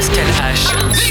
Pascal H.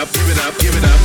up, give it up, give it up.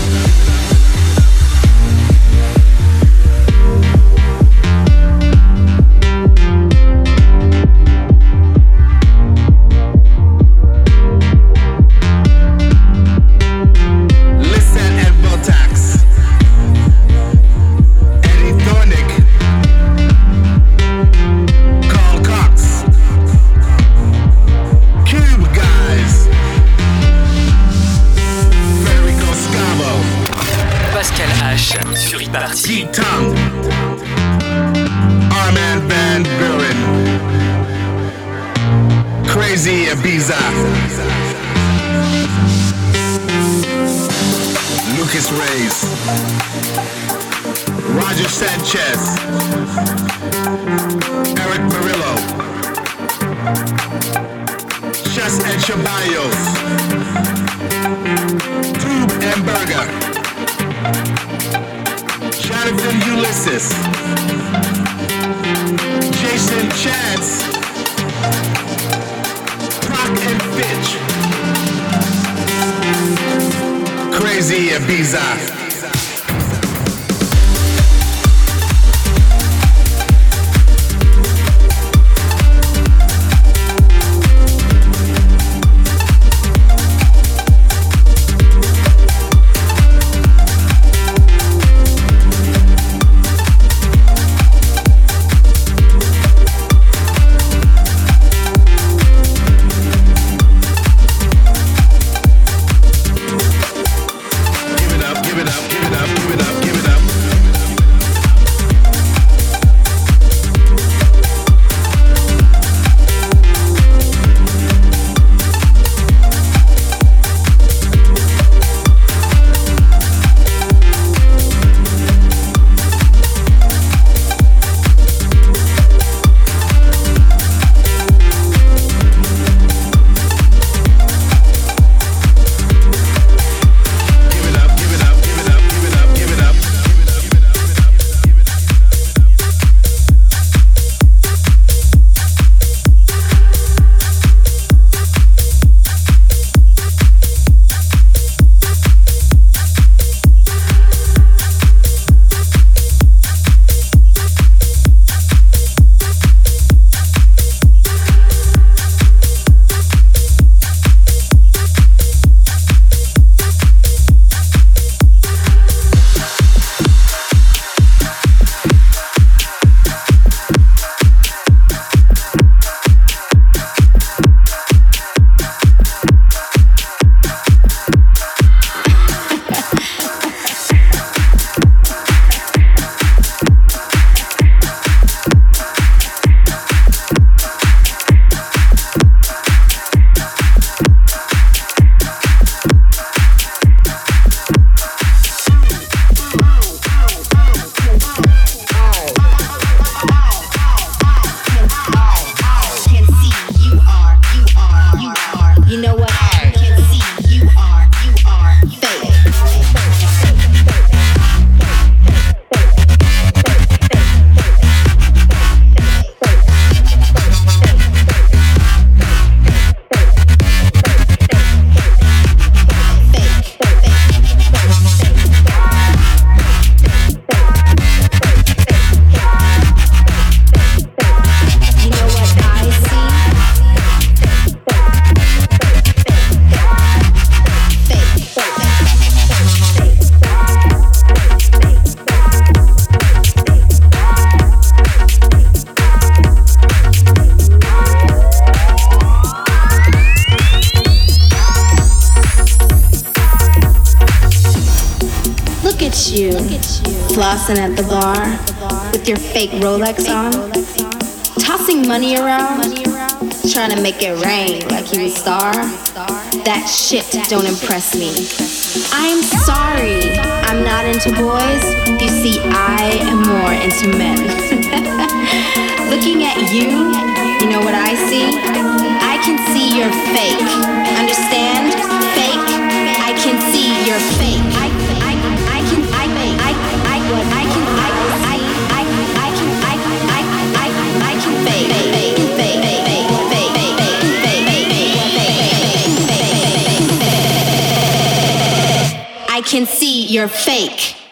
dancing at the bar with your fake Rolex on, tossing money around, trying to make it rain like you a star. That shit don't impress me. I'm sorry, I'm not into boys. You see, I am more into men. Looking at you, you know what I see? I can see you're fake. can see you're fake.